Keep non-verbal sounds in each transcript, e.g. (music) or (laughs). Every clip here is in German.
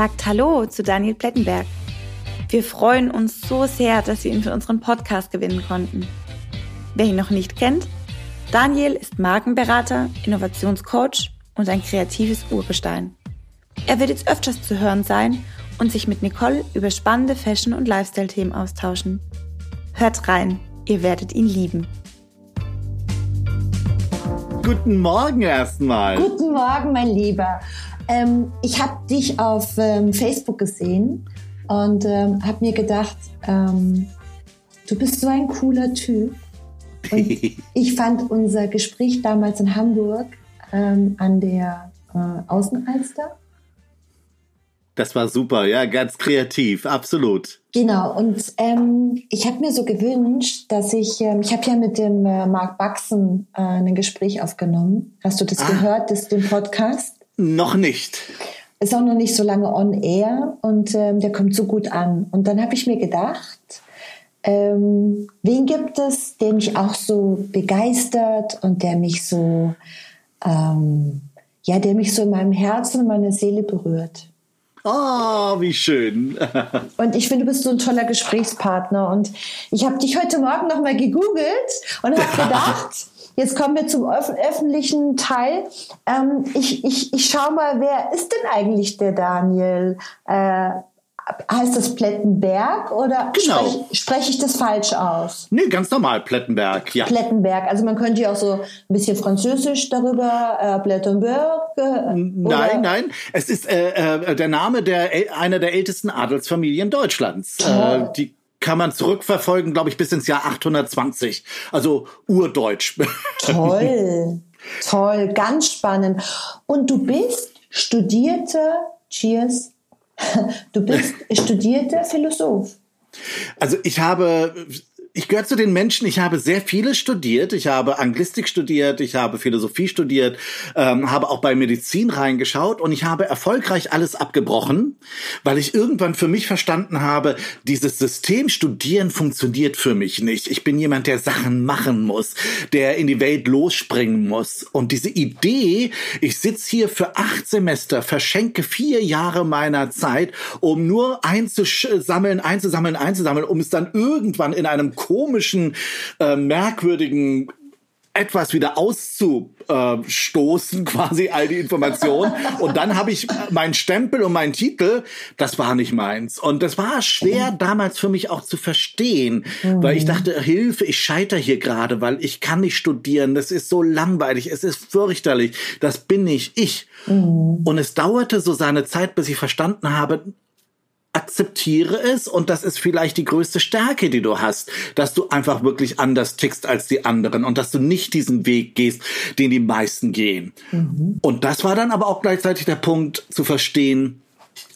sagt Hallo zu Daniel Plettenberg. Wir freuen uns so sehr, dass wir ihn für unseren Podcast gewinnen konnten. Wer ihn noch nicht kennt, Daniel ist Markenberater, Innovationscoach und ein kreatives Urgestein. Er wird jetzt öfters zu hören sein und sich mit Nicole über spannende Fashion- und Lifestyle-Themen austauschen. Hört rein, ihr werdet ihn lieben. Guten Morgen erstmal. Guten Morgen, mein Lieber. Ähm, ich habe dich auf ähm, Facebook gesehen und ähm, habe mir gedacht, ähm, du bist so ein cooler Typ. Und (laughs) ich fand unser Gespräch damals in Hamburg ähm, an der äh, Außenalster das war super, ja, ganz kreativ, absolut. Genau, und ähm, ich habe mir so gewünscht, dass ich, ähm, ich habe ja mit dem äh, Mark Baxen äh, ein Gespräch aufgenommen. Hast du das ah. gehört, das, den Podcast? Noch nicht. Ist auch noch nicht so lange on air und ähm, der kommt so gut an. Und dann habe ich mir gedacht, ähm, wen gibt es, der mich auch so begeistert und der mich so, ähm, ja, der mich so in meinem Herzen und meiner Seele berührt. Oh, wie schön. (laughs) und ich finde, du bist so ein toller Gesprächspartner. Und ich habe dich heute Morgen nochmal gegoogelt und habe (laughs) gedacht, jetzt kommen wir zum öf öffentlichen Teil. Ähm, ich, ich, ich schau mal, wer ist denn eigentlich der Daniel? Äh, heißt das Plettenberg oder genau. spreche sprech ich das falsch aus? Nee, ganz normal, Plettenberg, ja. Plettenberg, also man könnte ja auch so ein bisschen französisch darüber, äh, Plettenberg. Äh, nein, nein, es ist äh, äh, der Name der einer der ältesten Adelsfamilien Deutschlands. Äh, die kann man zurückverfolgen, glaube ich, bis ins Jahr 820. Also urdeutsch. Toll, (laughs) toll, ganz spannend. Und du bist studierte, cheers, (laughs) Du bist (laughs) studierter Philosoph. Also ich habe ich gehöre zu den Menschen, ich habe sehr viele studiert. Ich habe Anglistik studiert, ich habe Philosophie studiert, ähm, habe auch bei Medizin reingeschaut und ich habe erfolgreich alles abgebrochen, weil ich irgendwann für mich verstanden habe, dieses System Studieren funktioniert für mich nicht. Ich bin jemand, der Sachen machen muss, der in die Welt losspringen muss. Und diese Idee, ich sitze hier für acht Semester, verschenke vier Jahre meiner Zeit, um nur einzusammeln, einzusammeln, einzusammeln, um es dann irgendwann in einem komischen, äh, merkwürdigen etwas wieder auszustoßen, (laughs) quasi all die Informationen. Und dann habe ich meinen Stempel und meinen Titel, das war nicht meins. Und das war schwer damals für mich auch zu verstehen, mhm. weil ich dachte, Hilfe, ich scheiter hier gerade, weil ich kann nicht studieren, das ist so langweilig, es ist fürchterlich, das bin nicht ich. Mhm. Und es dauerte so seine Zeit, bis ich verstanden habe, akzeptiere es und das ist vielleicht die größte Stärke, die du hast, dass du einfach wirklich anders tickst als die anderen und dass du nicht diesen Weg gehst, den die meisten gehen. Mhm. Und das war dann aber auch gleichzeitig der Punkt zu verstehen,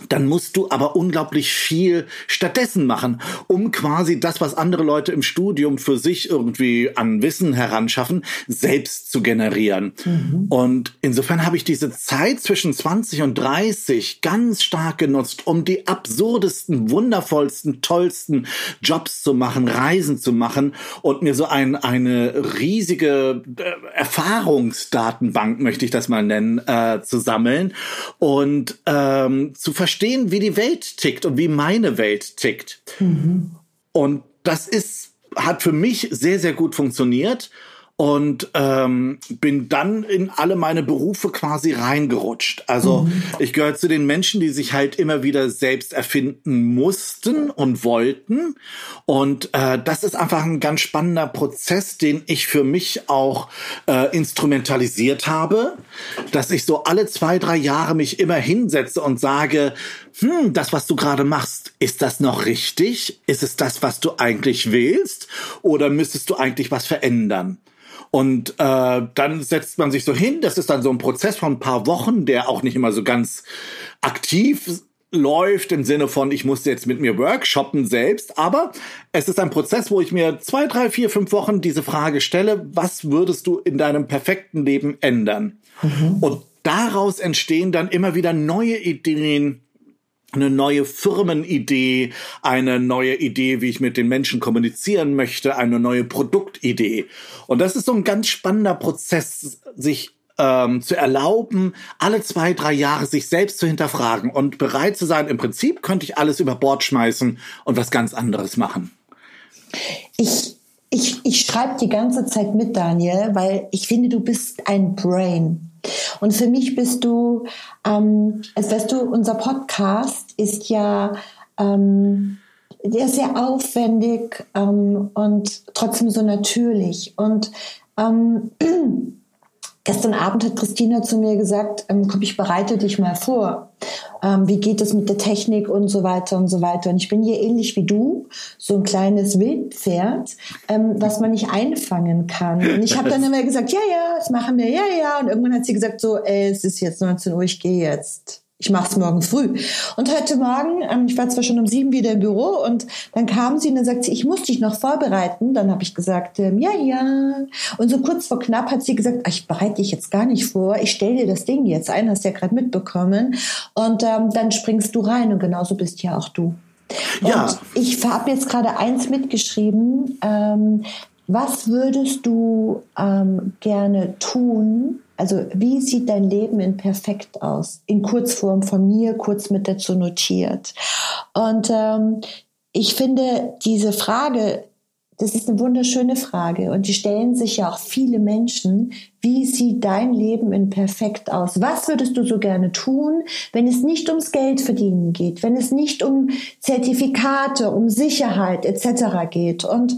dann musst du aber unglaublich viel stattdessen machen, um quasi das, was andere Leute im Studium für sich irgendwie an Wissen heranschaffen, selbst zu generieren. Mhm. Und insofern habe ich diese Zeit zwischen 20 und 30 ganz stark genutzt, um die absurdesten, wundervollsten, tollsten Jobs zu machen, Reisen zu machen und mir so ein, eine riesige äh, Erfahrungsdatenbank, möchte ich das mal nennen, äh, zu sammeln und ähm, zu verstehen, wie die Welt tickt und wie meine Welt tickt. Mhm. Und das ist, hat für mich sehr, sehr gut funktioniert und ähm, bin dann in alle meine Berufe quasi reingerutscht. Also mhm. ich gehöre zu den Menschen, die sich halt immer wieder selbst erfinden mussten und wollten. Und äh, das ist einfach ein ganz spannender Prozess, den ich für mich auch äh, instrumentalisiert habe, dass ich so alle zwei, drei Jahre mich immer hinsetze und sage, hm, das, was du gerade machst, ist das noch richtig? Ist es das, was du eigentlich willst? Oder müsstest du eigentlich was verändern? Und äh, dann setzt man sich so hin. Das ist dann so ein Prozess von ein paar Wochen, der auch nicht immer so ganz aktiv läuft im Sinne von, ich muss jetzt mit mir workshoppen selbst, aber es ist ein Prozess, wo ich mir zwei, drei, vier, fünf Wochen diese Frage stelle, was würdest du in deinem perfekten Leben ändern? Mhm. Und daraus entstehen dann immer wieder neue Ideen, eine neue Firmenidee, eine neue Idee, wie ich mit den Menschen kommunizieren möchte, eine neue Produktidee. Und das ist so ein ganz spannender Prozess, sich ähm, zu erlauben, alle zwei, drei Jahre sich selbst zu hinterfragen und bereit zu sein, im Prinzip könnte ich alles über Bord schmeißen und was ganz anderes machen. Ich, ich, ich schreibe die ganze Zeit mit, Daniel, weil ich finde, du bist ein Brain. Und für mich bist du, ähm, als weißt du, unser Podcast ist ja ähm, der ist sehr aufwendig ähm, und trotzdem so natürlich. Und ähm, (clears throat) Gestern Abend hat Christina zu mir gesagt, ähm, komm, ich bereite dich mal vor. Ähm, wie geht es mit der Technik und so weiter und so weiter. Und ich bin hier ähnlich wie du, so ein kleines Wildpferd, ähm, was man nicht einfangen kann. Und ich habe dann immer gesagt, ja, ja, das machen wir, ja, ja. Und irgendwann hat sie gesagt, so, ey, es ist jetzt 19 Uhr, ich gehe jetzt ich mache es morgen früh. Und heute Morgen, ähm, ich war zwar schon um sieben wieder im Büro und dann kam sie und dann sagt sie, ich muss dich noch vorbereiten. Dann habe ich gesagt, ähm, ja, ja. Und so kurz vor knapp hat sie gesagt, ach, ich bereite dich jetzt gar nicht vor, ich stelle dir das Ding jetzt ein, hast ja gerade mitbekommen. Und ähm, dann springst du rein und genauso bist ja auch du. Ja. Und ich habe jetzt gerade eins mitgeschrieben. Ähm, was würdest du ähm, gerne tun, also wie sieht dein Leben in perfekt aus? In Kurzform von mir, kurz mit dazu notiert. Und ähm, ich finde diese Frage, das ist eine wunderschöne Frage und die stellen sich ja auch viele Menschen. Wie sieht dein Leben in perfekt aus? Was würdest du so gerne tun, wenn es nicht ums Geld verdienen geht, wenn es nicht um Zertifikate, um Sicherheit etc. geht? Und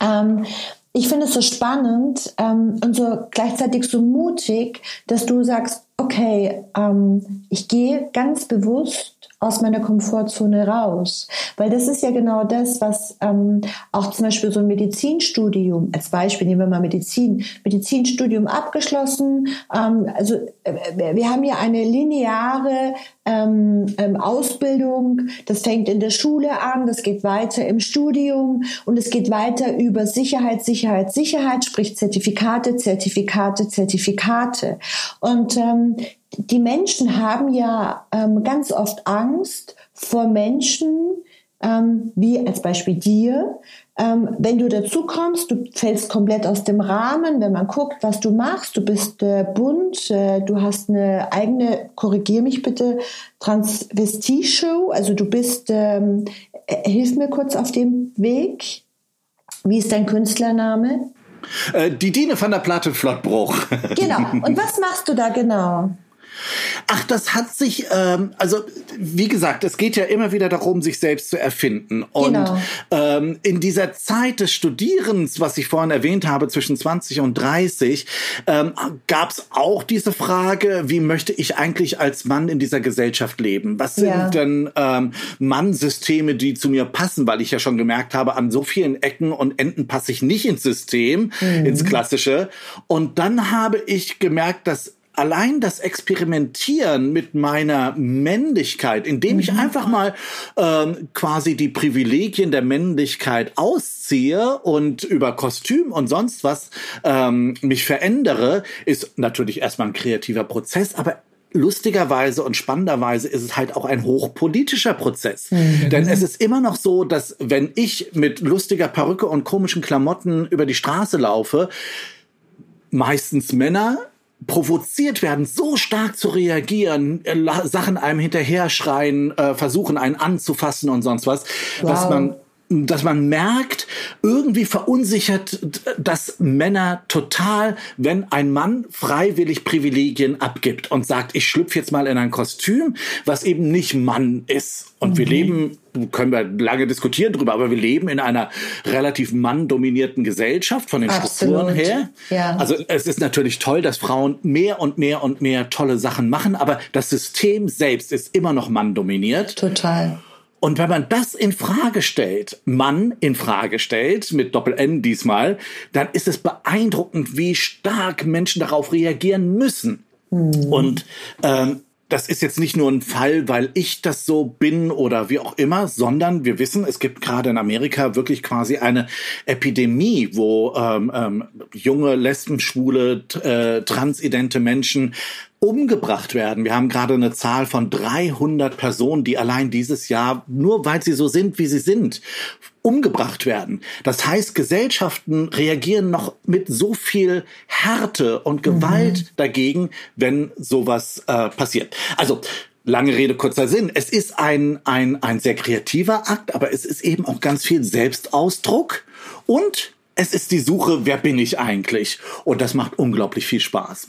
ähm, ich finde es so spannend ähm, und so gleichzeitig so mutig, dass du sagst, okay, ähm, ich gehe ganz bewusst aus meiner Komfortzone raus. Weil das ist ja genau das, was ähm, auch zum Beispiel so ein Medizinstudium, als Beispiel nehmen wir mal Medizin, Medizinstudium abgeschlossen. Ähm, also äh, wir haben ja eine lineare ähm, ähm, Ausbildung, das fängt in der Schule an, das geht weiter im Studium und es geht weiter über Sicherheit, Sicherheit, Sicherheit, sprich Zertifikate, Zertifikate, Zertifikate. Und ähm, die Menschen haben ja ähm, ganz oft Angst vor Menschen, ähm, wie als Beispiel dir. Ähm, wenn du dazu kommst, du fällst komplett aus dem Rahmen, wenn man guckt, was du machst, du bist äh, bunt, äh, du hast eine eigene, korrigier mich bitte, Transvestie-Show, also du bist, ähm, äh, hilf mir kurz auf dem Weg. Wie ist dein Künstlername? Äh, die Dine van der Platte Flottbruch. Genau. Und was machst du da genau? Ach, das hat sich, ähm, also wie gesagt, es geht ja immer wieder darum, sich selbst zu erfinden. Und genau. ähm, in dieser Zeit des Studierens, was ich vorhin erwähnt habe, zwischen 20 und 30, ähm, gab es auch diese Frage, wie möchte ich eigentlich als Mann in dieser Gesellschaft leben? Was sind ja. denn ähm, Mannsysteme, die zu mir passen? Weil ich ja schon gemerkt habe, an so vielen Ecken und Enden passe ich nicht ins System, mhm. ins Klassische. Und dann habe ich gemerkt, dass allein das Experimentieren mit meiner Männlichkeit, indem ich mhm. einfach mal ähm, quasi die Privilegien der Männlichkeit ausziehe und über Kostüm und sonst was ähm, mich verändere, ist natürlich erstmal ein kreativer Prozess, aber lustigerweise und spannenderweise ist es halt auch ein hochpolitischer Prozess. Mhm. Denn es ist immer noch so, dass wenn ich mit lustiger Perücke und komischen Klamotten über die Straße laufe, meistens Männer provoziert werden, so stark zu reagieren, äh, Sachen einem hinterher schreien, äh, versuchen einen anzufassen und sonst was, wow. dass man dass man merkt, irgendwie verunsichert das Männer total, wenn ein Mann freiwillig Privilegien abgibt und sagt, ich schlüpfe jetzt mal in ein Kostüm, was eben nicht Mann ist. Und mhm. wir leben, können wir lange diskutieren drüber, aber wir leben in einer relativ manndominierten Gesellschaft von den Absolut. Strukturen her. Ja. Also es ist natürlich toll, dass Frauen mehr und mehr und mehr tolle Sachen machen, aber das System selbst ist immer noch manndominiert. Total. Und wenn man das in Frage stellt, Mann in Frage stellt, mit Doppel-N diesmal, dann ist es beeindruckend, wie stark Menschen darauf reagieren müssen. Mhm. Und ähm, das ist jetzt nicht nur ein Fall, weil ich das so bin oder wie auch immer, sondern wir wissen, es gibt gerade in Amerika wirklich quasi eine Epidemie, wo ähm, ähm, junge, lesben, schwule, äh, transidente Menschen umgebracht werden. Wir haben gerade eine Zahl von 300 Personen, die allein dieses Jahr, nur weil sie so sind, wie sie sind, umgebracht werden. Das heißt, Gesellschaften reagieren noch mit so viel Härte und Gewalt mhm. dagegen, wenn sowas äh, passiert. Also Lange Rede, kurzer Sinn. Es ist ein, ein, ein sehr kreativer Akt, aber es ist eben auch ganz viel Selbstausdruck und es ist die Suche, wer bin ich eigentlich? Und das macht unglaublich viel Spaß.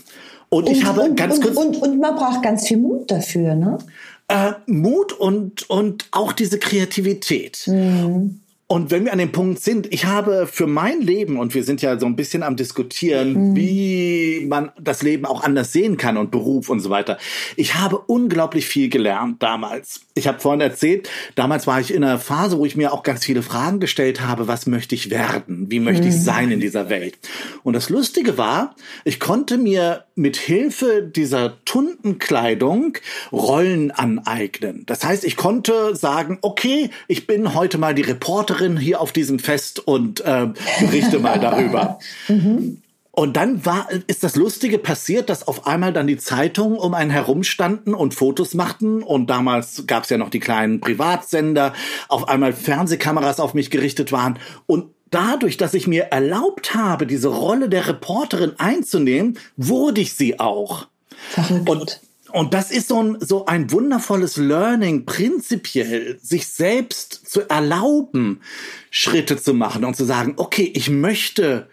Und, und ich habe und, ganz kurz. Und, und, man braucht ganz viel Mut dafür, ne? Äh, Mut und, und auch diese Kreativität. Mhm. Und wenn wir an dem Punkt sind, ich habe für mein Leben, und wir sind ja so ein bisschen am Diskutieren, mhm. wie man das Leben auch anders sehen kann und Beruf und so weiter. Ich habe unglaublich viel gelernt damals. Ich habe vorhin erzählt, damals war ich in einer Phase, wo ich mir auch ganz viele Fragen gestellt habe, was möchte ich werden? Wie möchte ich mhm. sein in dieser Welt? Und das Lustige war, ich konnte mir mit Hilfe dieser Tuntenkleidung Rollen aneignen. Das heißt, ich konnte sagen, okay, ich bin heute mal die Reporterin hier auf diesem Fest und äh, berichte mal darüber. (laughs) mhm. Und dann war, ist das Lustige passiert, dass auf einmal dann die Zeitungen um einen herumstanden und Fotos machten. Und damals gab es ja noch die kleinen Privatsender, auf einmal Fernsehkameras auf mich gerichtet waren. Und dadurch, dass ich mir erlaubt habe, diese Rolle der Reporterin einzunehmen, wurde ich sie auch. Verrückt. Und und das ist so ein, so ein wundervolles Learning, prinzipiell sich selbst zu erlauben, Schritte zu machen und zu sagen, okay, ich möchte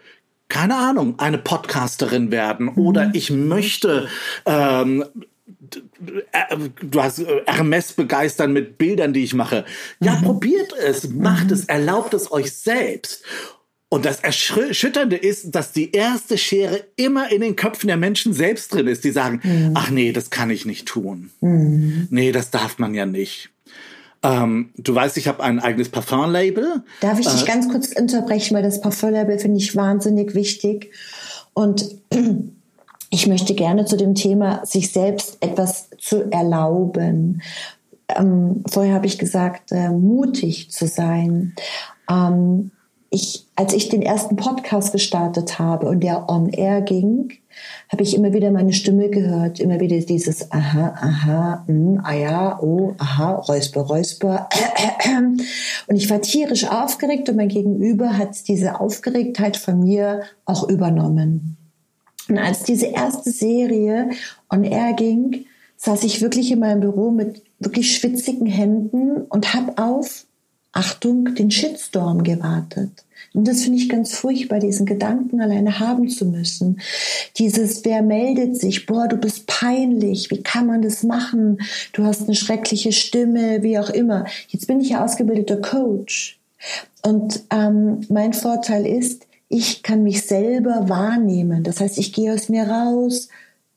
keine Ahnung, eine Podcasterin werden mhm. oder ich möchte ähm, du hast äh, Hermes begeistern mit Bildern, die ich mache. Ja, mhm. probiert es, macht es, erlaubt es euch selbst. Und das Erschütternde ist, dass die erste Schere immer in den Köpfen der Menschen selbst drin ist, die sagen, mhm. ach nee, das kann ich nicht tun. Mhm. Nee, das darf man ja nicht. Ähm, du weißt, ich habe ein eigenes Parfum-Label. Darf ich dich äh, ganz kurz unterbrechen, weil das Parfum-Label finde ich wahnsinnig wichtig. Und ich möchte gerne zu dem Thema, sich selbst etwas zu erlauben. Ähm, vorher habe ich gesagt, äh, mutig zu sein. Ähm, ich, als ich den ersten Podcast gestartet habe und der on air ging, habe ich immer wieder meine Stimme gehört, immer wieder dieses aha, aha, mm, ah ja, oh, aha, räusper, räusper. (clears throat) Und ich war tierisch aufgeregt und mein Gegenüber hat diese Aufgeregtheit von mir auch übernommen. Und als diese erste Serie on air ging, saß ich wirklich in meinem Büro mit wirklich schwitzigen Händen und habe auf Achtung, den Shitstorm gewartet. Und das finde ich ganz furchtbar, diesen Gedanken alleine haben zu müssen. Dieses, wer meldet sich? Boah, du bist peinlich. Wie kann man das machen? Du hast eine schreckliche Stimme, wie auch immer. Jetzt bin ich ja ausgebildeter Coach. Und ähm, mein Vorteil ist, ich kann mich selber wahrnehmen. Das heißt, ich gehe aus mir raus,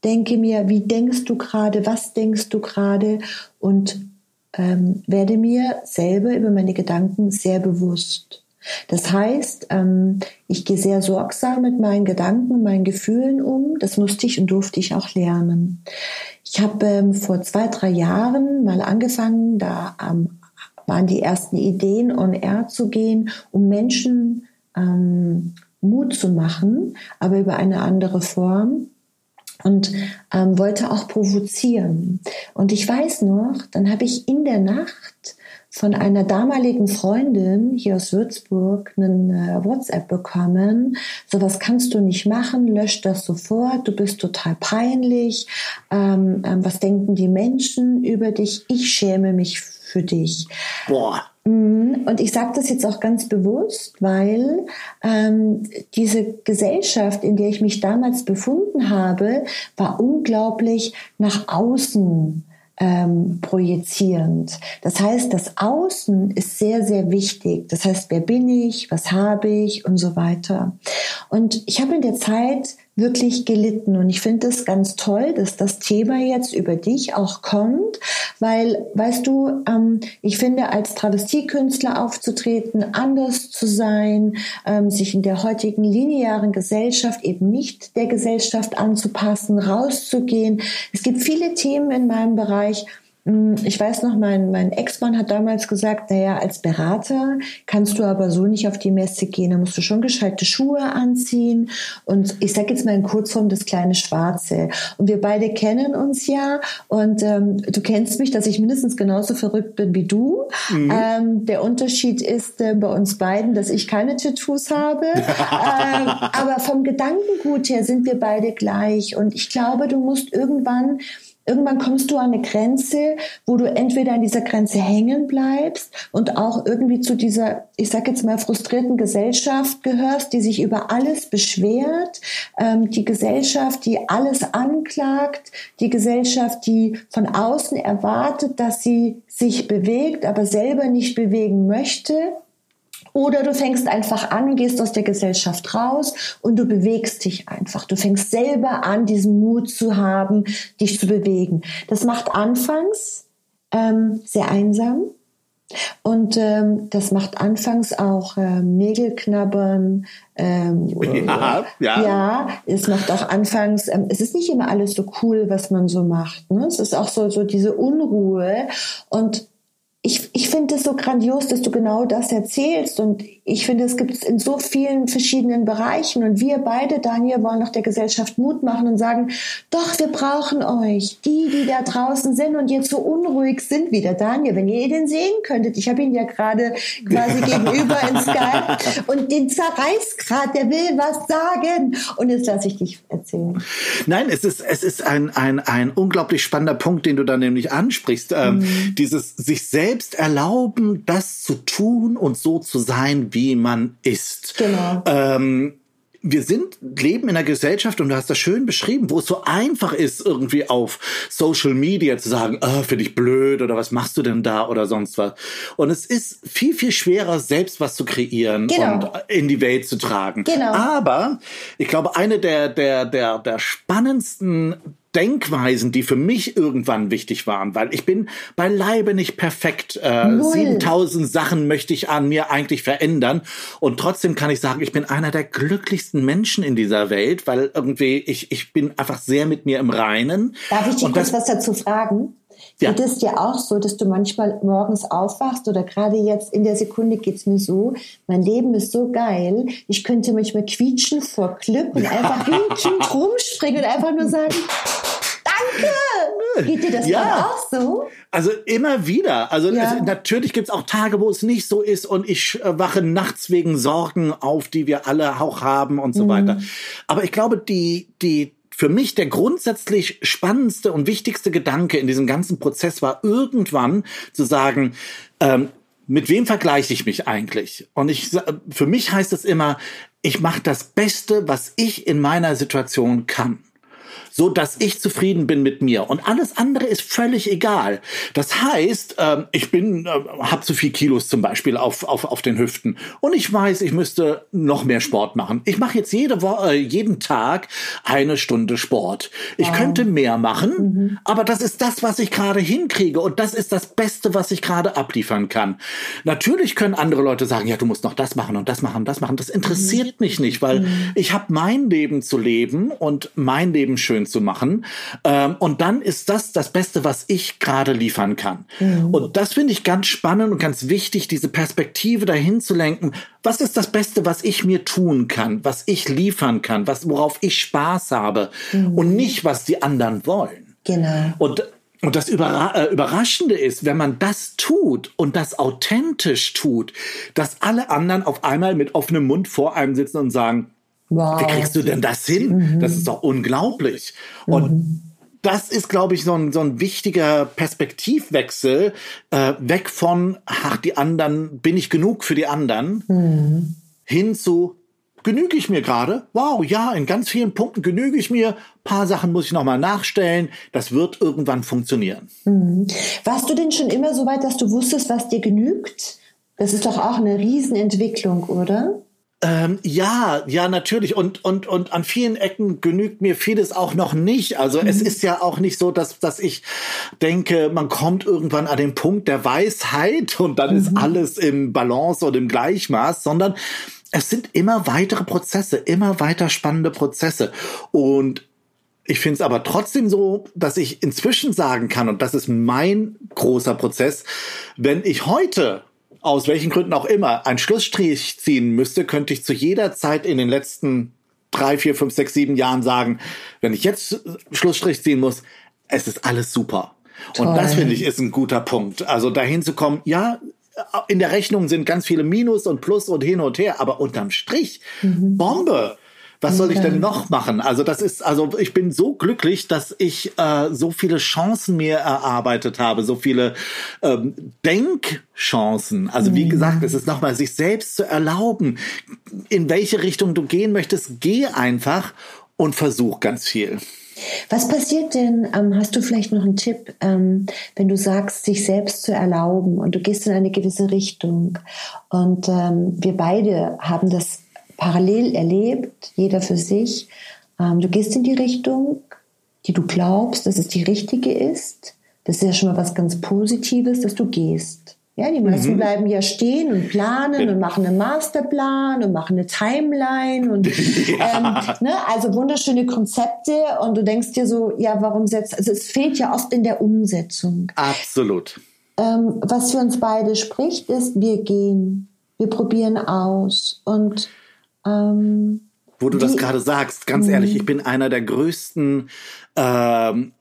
denke mir, wie denkst du gerade, was denkst du gerade und ähm, werde mir selber über meine Gedanken sehr bewusst. Das heißt, ähm, ich gehe sehr sorgsam mit meinen Gedanken, meinen Gefühlen um. Das musste ich und durfte ich auch lernen. Ich habe ähm, vor zwei, drei Jahren mal angefangen, da waren die ersten Ideen, on air zu gehen, um Menschen ähm, Mut zu machen, aber über eine andere Form und ähm, wollte auch provozieren. Und ich weiß noch, dann habe ich in der Nacht von einer damaligen Freundin hier aus Würzburg einen äh, WhatsApp bekommen. So was kannst du nicht machen, lösch das sofort, du bist total peinlich. Ähm, ähm, was denken die Menschen über dich? Ich schäme mich für dich. Boah. Mhm. Und ich sage das jetzt auch ganz bewusst, weil ähm, diese Gesellschaft, in der ich mich damals befunden habe, war unglaublich nach außen ähm, projizierend. Das heißt, das Außen ist sehr, sehr wichtig. Das heißt, wer bin ich, was habe ich und so weiter. Und ich habe in der Zeit wirklich gelitten. Und ich finde es ganz toll, dass das Thema jetzt über dich auch kommt, weil, weißt du, ähm, ich finde, als Travestiekünstler aufzutreten, anders zu sein, ähm, sich in der heutigen linearen Gesellschaft eben nicht der Gesellschaft anzupassen, rauszugehen. Es gibt viele Themen in meinem Bereich, ich weiß noch, mein, mein Ex-Mann hat damals gesagt, naja, als Berater kannst du aber so nicht auf die Messe gehen. Da musst du schon gescheite Schuhe anziehen. Und ich sage jetzt mal in Kurzform das kleine Schwarze. Und wir beide kennen uns ja. Und ähm, du kennst mich, dass ich mindestens genauso verrückt bin wie du. Mhm. Ähm, der Unterschied ist äh, bei uns beiden, dass ich keine Tattoos habe. (laughs) ähm, aber vom Gedankengut her sind wir beide gleich. Und ich glaube, du musst irgendwann Irgendwann kommst du an eine Grenze, wo du entweder an dieser Grenze hängen bleibst und auch irgendwie zu dieser, ich sag jetzt mal, frustrierten Gesellschaft gehörst, die sich über alles beschwert, ähm, die Gesellschaft, die alles anklagt, die Gesellschaft, die von außen erwartet, dass sie sich bewegt, aber selber nicht bewegen möchte. Oder du fängst einfach an, gehst aus der Gesellschaft raus und du bewegst dich einfach. Du fängst selber an, diesen Mut zu haben, dich zu bewegen. Das macht anfangs ähm, sehr einsam. Und ähm, das macht anfangs auch ähm, Nägelknabbern. Ähm, (laughs) ja, ja. ja, es macht auch anfangs, ähm, es ist nicht immer alles so cool, was man so macht. Ne? Es ist auch so, so diese Unruhe. Und ich, ich finde es so grandios, dass du genau das erzählst. Und ich finde, es gibt es in so vielen verschiedenen Bereichen. Und wir beide, Daniel, wollen auch der Gesellschaft Mut machen und sagen, doch, wir brauchen euch. Die, die da draußen sind und jetzt so unruhig sind wie der Daniel. Wenn ihr den sehen könntet, ich habe ihn ja gerade quasi (laughs) gegenüber in Skype und den zerreißt gerade, der will was sagen. Und jetzt lasse ich dich erzählen. Nein, es ist, es ist ein, ein, ein unglaublich spannender Punkt, den du da nämlich ansprichst. Ähm, mhm. Dieses sich selbst selbst erlauben, das zu tun und so zu sein, wie man ist. Genau. Ähm, wir sind, leben in einer Gesellschaft und du hast das schön beschrieben, wo es so einfach ist, irgendwie auf Social Media zu sagen, oh, finde ich blöd oder was machst du denn da oder sonst was. Und es ist viel, viel schwerer, selbst was zu kreieren genau. und in die Welt zu tragen. Genau. Aber ich glaube, eine der, der, der, der spannendsten Denkweisen, die für mich irgendwann wichtig waren, weil ich bin beileibe nicht perfekt. Äh, 7000 Sachen möchte ich an mir eigentlich verändern und trotzdem kann ich sagen, ich bin einer der glücklichsten Menschen in dieser Welt, weil irgendwie ich, ich bin einfach sehr mit mir im Reinen. Darf ich dich kurz was dazu fragen? Ja. Geht es dir auch so, dass du manchmal morgens aufwachst oder gerade jetzt in der Sekunde geht's mir so, mein Leben ist so geil, ich könnte manchmal quietschen vor Glück und einfach wie ein Kind (laughs) rumspringen und einfach nur sagen, danke! Geht dir das ja. auch so? Also immer wieder. Also ja. es, natürlich gibt's auch Tage, wo es nicht so ist und ich äh, wache nachts wegen Sorgen auf, die wir alle auch haben und so mhm. weiter. Aber ich glaube, die, die für mich der grundsätzlich spannendste und wichtigste Gedanke in diesem ganzen Prozess war irgendwann zu sagen, ähm, mit wem vergleiche ich mich eigentlich? Und ich, für mich heißt es immer, ich mache das Beste, was ich in meiner Situation kann so dass ich zufrieden bin mit mir und alles andere ist völlig egal. Das heißt, äh, ich bin, äh, habe zu viel Kilos zum Beispiel auf, auf, auf den Hüften und ich weiß, ich müsste noch mehr Sport machen. Ich mache jetzt jede Woche, äh, jeden Tag eine Stunde Sport. Ich wow. könnte mehr machen, mhm. aber das ist das, was ich gerade hinkriege und das ist das Beste, was ich gerade abliefern kann. Natürlich können andere Leute sagen, ja, du musst noch das machen und das machen und das machen. Das interessiert mhm. mich nicht, weil mhm. ich habe mein Leben zu leben und mein Leben schön schön zu machen. Ähm, und dann ist das das Beste, was ich gerade liefern kann. Mhm. Und das finde ich ganz spannend und ganz wichtig, diese Perspektive dahin zu lenken. Was ist das Beste, was ich mir tun kann, was ich liefern kann, was, worauf ich Spaß habe mhm. und nicht, was die anderen wollen. Genau. Und und das Überra äh, Überraschende ist, wenn man das tut und das authentisch tut, dass alle anderen auf einmal mit offenem Mund vor einem sitzen und sagen, Wow. Wie kriegst du denn das hin? Mhm. Das ist doch unglaublich. Und mhm. das ist, glaube ich, so ein, so ein wichtiger Perspektivwechsel äh, weg von, ach, die anderen, bin ich genug für die anderen, mhm. hin zu, genüge ich mir gerade? Wow, ja, in ganz vielen Punkten genüge ich mir. paar Sachen muss ich nochmal nachstellen. Das wird irgendwann funktionieren. Mhm. Warst du denn schon immer so weit, dass du wusstest, was dir genügt? Das ist doch auch eine Riesenentwicklung, oder? Ähm, ja, ja, natürlich. Und, und, und an vielen Ecken genügt mir vieles auch noch nicht. Also mhm. es ist ja auch nicht so, dass, dass ich denke, man kommt irgendwann an den Punkt der Weisheit und dann mhm. ist alles im Balance und im Gleichmaß, sondern es sind immer weitere Prozesse, immer weiter spannende Prozesse. Und ich finde es aber trotzdem so, dass ich inzwischen sagen kann, und das ist mein großer Prozess, wenn ich heute aus welchen Gründen auch immer einen Schlussstrich ziehen müsste, könnte ich zu jeder Zeit in den letzten drei, vier, fünf, sechs, sieben Jahren sagen, wenn ich jetzt Schlussstrich ziehen muss, es ist alles super. Toll. Und das finde ich ist ein guter Punkt. Also dahin zu kommen, ja, in der Rechnung sind ganz viele Minus und Plus und hin und her, aber unterm Strich, mhm. Bombe. Was soll ich denn noch machen? Also das ist, also ich bin so glücklich, dass ich äh, so viele Chancen mir erarbeitet habe, so viele ähm, Denkchancen. Also wie gesagt, es ist nochmal sich selbst zu erlauben, in welche Richtung du gehen möchtest, geh einfach und versuch ganz viel. Was passiert denn, ähm, hast du vielleicht noch einen Tipp, ähm, wenn du sagst, sich selbst zu erlauben und du gehst in eine gewisse Richtung und ähm, wir beide haben das parallel erlebt, jeder für sich. Ähm, du gehst in die Richtung, die du glaubst, dass es die richtige ist. Das ist ja schon mal was ganz Positives, dass du gehst. Ja, die meisten mhm. bleiben ja stehen und planen und machen einen Masterplan und machen eine Timeline und (laughs) ja. ähm, ne, also wunderschöne Konzepte und du denkst dir so, ja, warum setzt, also es fehlt ja oft in der Umsetzung. Absolut. Ähm, was für uns beide spricht, ist, wir gehen, wir probieren aus und ähm, wo du das gerade sagst, ganz ehrlich, mhm. ich bin einer der größten ähm,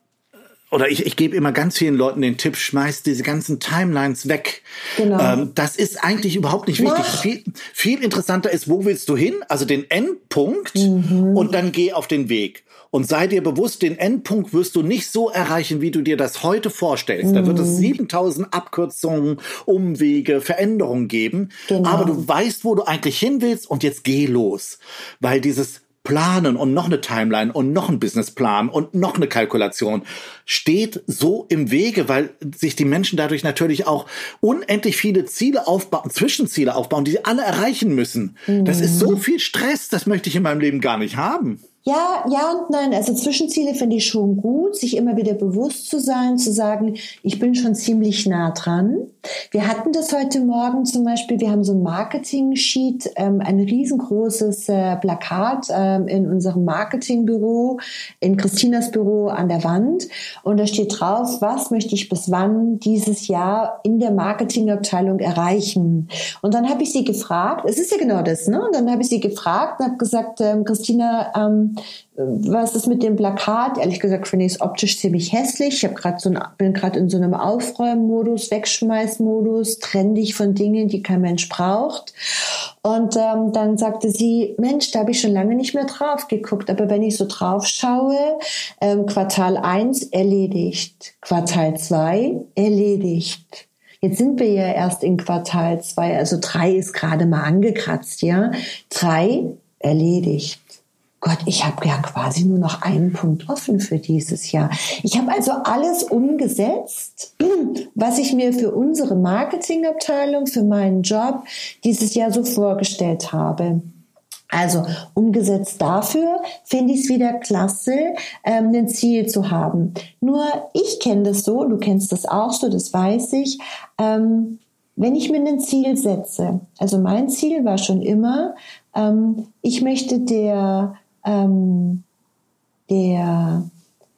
oder ich, ich gebe immer ganz vielen Leuten den Tipp, schmeiß diese ganzen Timelines weg. Genau. Ähm, das ist eigentlich überhaupt nicht wichtig. Viel, viel, interessanter ist, wo willst du hin? Also den Endpunkt mhm. und dann geh auf den Weg. Und sei dir bewusst, den Endpunkt wirst du nicht so erreichen, wie du dir das heute vorstellst. Mhm. Da wird es 7000 mhm. Abkürzungen, Umwege, Veränderungen geben. Genau. Aber du weißt, wo du eigentlich hin willst und jetzt geh los. Weil dieses Planen und noch eine Timeline und noch ein Businessplan und noch eine Kalkulation steht so im Wege, weil sich die Menschen dadurch natürlich auch unendlich viele Ziele aufbauen, Zwischenziele aufbauen, die sie alle erreichen müssen. Mhm. Das ist so mhm. viel Stress, das möchte ich in meinem Leben gar nicht haben. Ja, ja und nein. Also Zwischenziele finde ich schon gut, sich immer wieder bewusst zu sein, zu sagen, ich bin schon ziemlich nah dran. Wir hatten das heute Morgen zum Beispiel, wir haben so ein Marketing-Sheet, ähm, ein riesengroßes äh, Plakat ähm, in unserem Marketingbüro, in Christinas Büro an der Wand. Und da steht drauf, was möchte ich bis wann dieses Jahr in der Marketingabteilung erreichen. Und dann habe ich sie gefragt, es ist ja genau das, ne? Und dann habe ich sie gefragt und habe gesagt, ähm, Christina, ähm, was ist mit dem Plakat? Ehrlich gesagt finde ich es optisch ziemlich hässlich. Ich habe gerade so ein, bin gerade in so einem Aufräummodus, Wegschmeißmodus, trenn dich von Dingen, die kein Mensch braucht. Und ähm, dann sagte sie, Mensch, da habe ich schon lange nicht mehr drauf geguckt. Aber wenn ich so drauf schaue, ähm, Quartal 1 erledigt, Quartal 2 erledigt. Jetzt sind wir ja erst in Quartal 2, also 3 ist gerade mal angekratzt, ja. 3 erledigt. Gott, ich habe ja quasi nur noch einen Punkt offen für dieses Jahr. Ich habe also alles umgesetzt, (clears throat) was ich mir für unsere Marketingabteilung, für meinen Job dieses Jahr so vorgestellt habe. Also umgesetzt dafür finde ich es wieder klasse, ähm, ein Ziel zu haben. Nur ich kenne das so, du kennst das auch so, das weiß ich. Ähm, wenn ich mir ein Ziel setze, also mein Ziel war schon immer, ähm, ich möchte der ähm, der,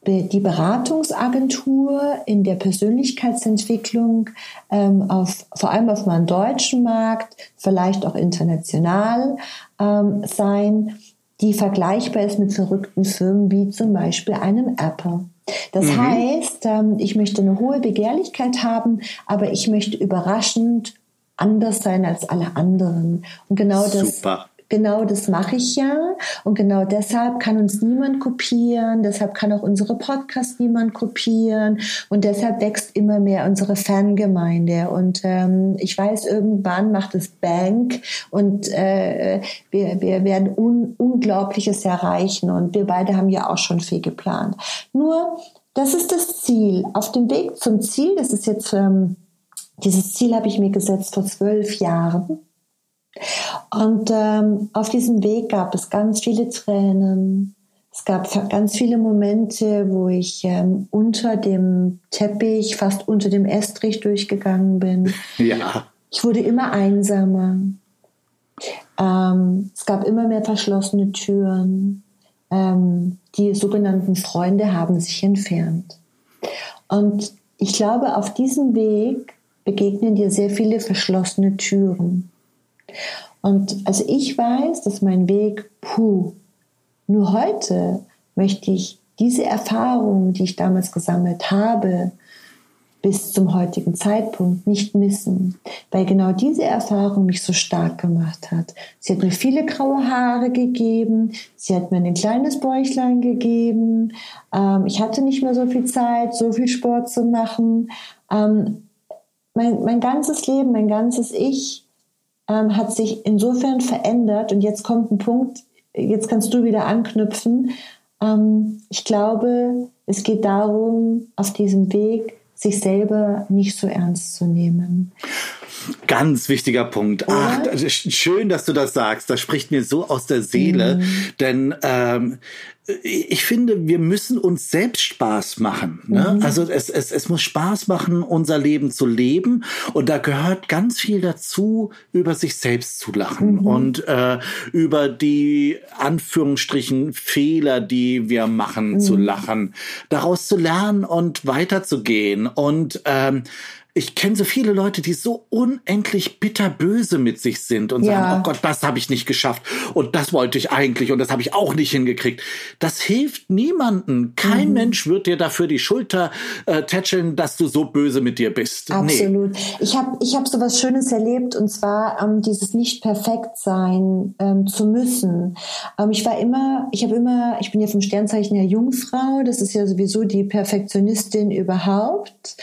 die Beratungsagentur in der Persönlichkeitsentwicklung ähm, auf, vor allem auf meinem deutschen Markt, vielleicht auch international ähm, sein, die vergleichbar ist mit verrückten Firmen wie zum Beispiel einem Apple. Das mhm. heißt, ähm, ich möchte eine hohe Begehrlichkeit haben, aber ich möchte überraschend anders sein als alle anderen. Und genau das, Super genau das mache ich ja. Und genau deshalb kann uns niemand kopieren. Deshalb kann auch unsere Podcast niemand kopieren. Und deshalb wächst immer mehr unsere Fangemeinde. Und ähm, ich weiß, irgendwann macht es Bank und äh, wir, wir werden un Unglaubliches erreichen. Und wir beide haben ja auch schon viel geplant. Nur, das ist das Ziel. Auf dem Weg zum Ziel, das ist jetzt, ähm, dieses Ziel habe ich mir gesetzt vor zwölf Jahren. Und ähm, auf diesem Weg gab es ganz viele Tränen. Es gab ganz viele Momente, wo ich ähm, unter dem Teppich, fast unter dem Estrich durchgegangen bin. (laughs) Ja. Ich wurde immer einsamer. Ähm, es gab immer mehr verschlossene Türen. ähm, die sogenannten Freunde haben sich entfernt. Und ich glaube, auf diesem Weg begegnen dir sehr viele verschlossene Türen. Und also ich weiß, dass mein Weg, puh, nur heute möchte ich diese Erfahrungen, die ich damals gesammelt habe, bis zum heutigen Zeitpunkt nicht missen, weil genau diese Erfahrung mich so stark gemacht hat. Sie hat mir viele graue Haare gegeben, sie hat mir ein kleines Bäuchlein gegeben, ähm, ich hatte nicht mehr so viel Zeit, so viel Sport zu machen. Ähm, mein, mein ganzes Leben, mein ganzes Ich ähm, hat sich insofern verändert und jetzt kommt ein Punkt, jetzt kannst du wieder anknüpfen. Ähm, ich glaube, es geht darum, auf diesem Weg sich selber nicht so ernst zu nehmen. Ganz wichtiger Punkt. Ach, schön, dass du das sagst. Das spricht mir so aus der Seele. Mhm. Denn ähm, ich finde, wir müssen uns selbst Spaß machen. Ne? Mhm. Also es, es, es muss Spaß machen, unser Leben zu leben. Und da gehört ganz viel dazu, über sich selbst zu lachen mhm. und äh, über die Anführungsstrichen Fehler, die wir machen, mhm. zu lachen, daraus zu lernen und weiterzugehen. Und ähm, ich kenne so viele Leute, die so unendlich bitterböse mit sich sind und ja. sagen, oh Gott, das habe ich nicht geschafft und das wollte ich eigentlich und das habe ich auch nicht hingekriegt. Das hilft niemanden. Kein mhm. Mensch wird dir dafür die Schulter äh, tätscheln, dass du so böse mit dir bist. Absolut. Nee. Ich habe ich hab so was Schönes erlebt und zwar ähm, dieses nicht perfekt sein ähm, zu müssen. Ähm, ich war immer, ich habe immer, ich bin ja vom Sternzeichen der Jungfrau, das ist ja sowieso die Perfektionistin überhaupt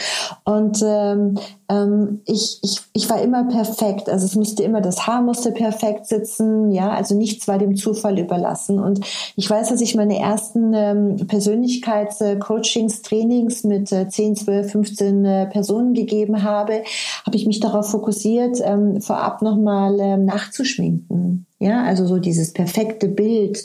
und ähm, ähm, ich, ich, ich war immer perfekt. Also es musste immer, das Haar musste perfekt sitzen, ja, also nichts war dem Zufall überlassen. Und ich weiß, dass ich meine ersten ähm, Persönlichkeitscoachings, Trainings mit äh, 10, 12, 15 äh, Personen gegeben habe, habe ich mich darauf fokussiert, ähm, vorab nochmal ähm, nachzuschminken. Ja, also so dieses perfekte Bild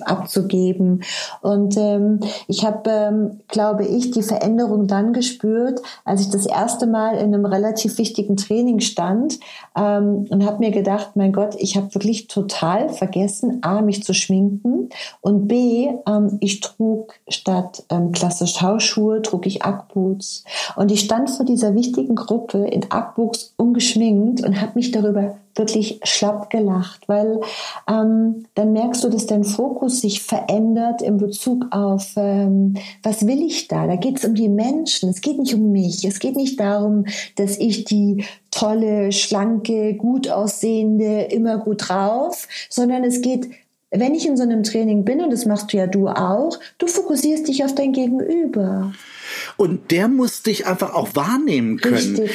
abzugeben. Und ähm, ich habe, ähm, glaube ich, die Veränderung dann gespürt, als ich das erste Mal in einem relativ wichtigen Training stand ähm, und habe mir gedacht, mein Gott, ich habe wirklich total vergessen, a, mich zu schminken und b, ähm, ich trug statt ähm, klassisch Hausschuhe, trug ich Ackboots. Und ich stand vor dieser wichtigen Gruppe in Ackboots ungeschminkt und habe mich darüber wirklich schlapp gelacht, weil ähm, dann merkst du, dass dein Fokus sich verändert in Bezug auf, ähm, was will ich da? Da geht es um die Menschen, es geht nicht um mich, es geht nicht darum, dass ich die tolle, schlanke, gut aussehende, immer gut drauf, sondern es geht wenn ich in so einem Training bin, und das machst du ja du auch, du fokussierst dich auf dein Gegenüber. Und der muss dich einfach auch wahrnehmen können. Richtig.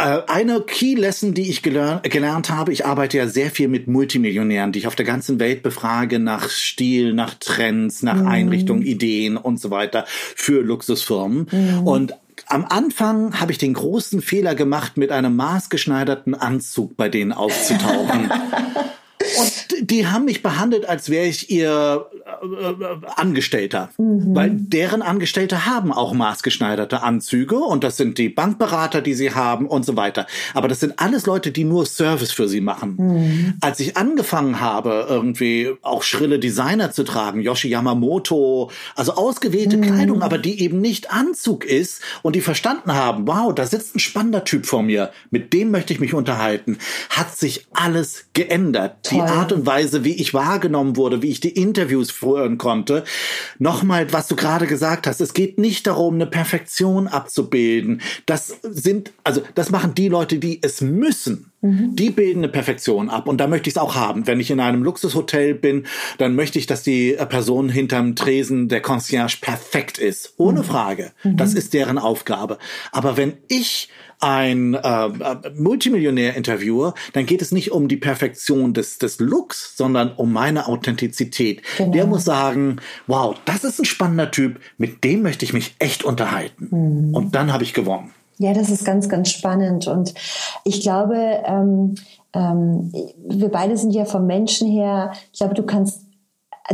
Äh, eine Key Lesson, die ich gelernt, gelernt habe, ich arbeite ja sehr viel mit Multimillionären, die ich auf der ganzen Welt befrage nach Stil, nach Trends, nach mhm. Einrichtungen, Ideen und so weiter für Luxusfirmen. Mhm. Und am Anfang habe ich den großen Fehler gemacht, mit einem maßgeschneiderten Anzug bei denen (laughs) aufzutauchen. Und die haben mich behandelt, als wäre ich ihr Angestellter, mhm. weil deren Angestellte haben auch maßgeschneiderte Anzüge und das sind die Bankberater, die sie haben und so weiter. Aber das sind alles Leute, die nur Service für sie machen. Mhm. Als ich angefangen habe, irgendwie auch schrille Designer zu tragen, Yoshi Yamamoto, also ausgewählte mhm. Kleidung, aber die eben nicht Anzug ist und die verstanden haben, wow, da sitzt ein spannender Typ vor mir, mit dem möchte ich mich unterhalten, hat sich alles geändert. Toll. Die Art und Weise, wie ich wahrgenommen wurde, wie ich die Interviews führen konnte. Nochmal, was du gerade gesagt hast, es geht nicht darum, eine Perfektion abzubilden. Das sind, also das machen die Leute, die es müssen. Mhm. Die bilden eine Perfektion ab und da möchte ich es auch haben. Wenn ich in einem Luxushotel bin, dann möchte ich, dass die Person hinterm Tresen der Concierge perfekt ist. Ohne mhm. Frage. Mhm. Das ist deren Aufgabe. Aber wenn ich ein äh, Multimillionär interviewe, dann geht es nicht um die Perfektion des, des Looks, sondern um meine Authentizität. Genau. Der muss sagen, wow, das ist ein spannender Typ, mit dem möchte ich mich echt unterhalten. Mhm. Und dann habe ich gewonnen. Ja, das ist ganz, ganz spannend. Und ich glaube, ähm, ähm, wir beide sind ja vom Menschen her, ich glaube, du kannst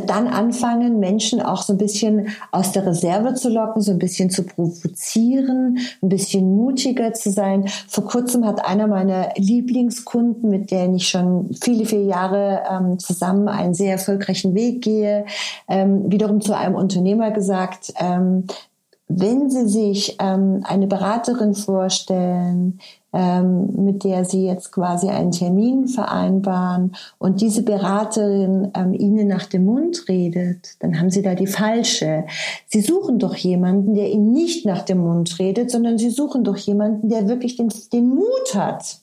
dann anfangen, Menschen auch so ein bisschen aus der Reserve zu locken, so ein bisschen zu provozieren, ein bisschen mutiger zu sein. Vor kurzem hat einer meiner Lieblingskunden, mit denen ich schon viele, viele Jahre ähm, zusammen einen sehr erfolgreichen Weg gehe, ähm, wiederum zu einem Unternehmer gesagt, ähm, wenn Sie sich ähm, eine Beraterin vorstellen, ähm, mit der Sie jetzt quasi einen Termin vereinbaren und diese Beraterin ähm, Ihnen nach dem Mund redet, dann haben Sie da die falsche. Sie suchen doch jemanden, der Ihnen nicht nach dem Mund redet, sondern Sie suchen doch jemanden, der wirklich den, den Mut hat,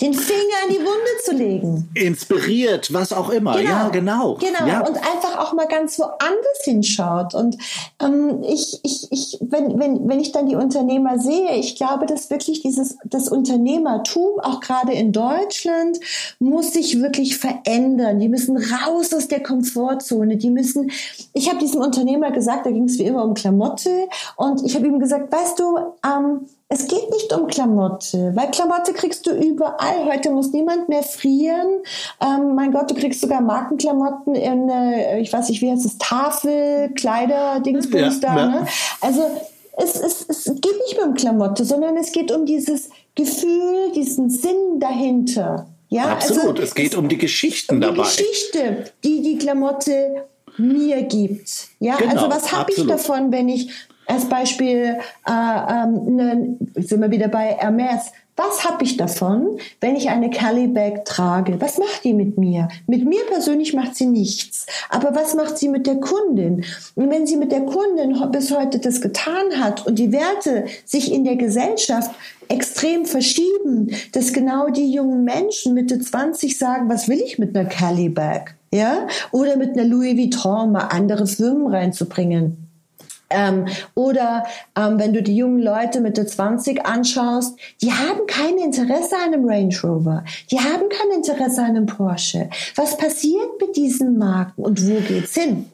den Finger in die Wunde zu legen. Inspiriert, was auch immer. Genau. Ja, genau. Genau. Ja. Und einfach auch mal ganz woanders hinschaut. Und ähm, ich, ich, ich, wenn, wenn, wenn ich dann die Unternehmer sehe, ich glaube, dass wirklich dieses, das Unternehmertum, auch gerade in Deutschland, muss sich wirklich verändern. Die müssen raus aus der Komfortzone. Die müssen, ich habe diesem Unternehmer gesagt, da ging es wie immer um Klamotte. Und ich habe ihm gesagt, weißt du, ähm, es geht nicht um Klamotte, weil Klamotte kriegst du überall. Heute muss niemand mehr frieren. Ähm, mein Gott, du kriegst sogar Markenklamotten in, äh, ich weiß nicht, wie heißt es, Tafel, Kleider, Dingsbums Ja, da. ja. Ne? Also es, es, es geht nicht mehr um Klamotte, sondern es geht um dieses Gefühl, diesen Sinn dahinter. Ja, Absolut. Also, es geht um die Geschichten um die dabei. Geschichte, die die Klamotte mir gibt. Ja, Genau, also was habe ich davon, wenn ich als Beispiel, äh, ähm, ne, sind wir wieder bei Hermes, was habe ich davon, wenn ich eine Kelly Bag trage? Was macht die mit mir? Mit mir persönlich macht sie nichts. Aber was macht sie mit der Kundin? Und wenn sie mit der Kundin bis heute das getan hat und die Werte sich in der Gesellschaft extrem verschieben, dass genau die jungen Menschen Mitte 20 sagen, was will ich mit einer Kelly Bag? Ja? Oder mit einer Louis Vuitton mal andere Firmen reinzubringen. Ähm, oder ähm, wenn du die jungen Leute Mitte 20 anschaust, die haben kein Interesse an einem Range Rover, die haben kein Interesse an einem Porsche. Was passiert mit diesen Marken und wo geht's hin?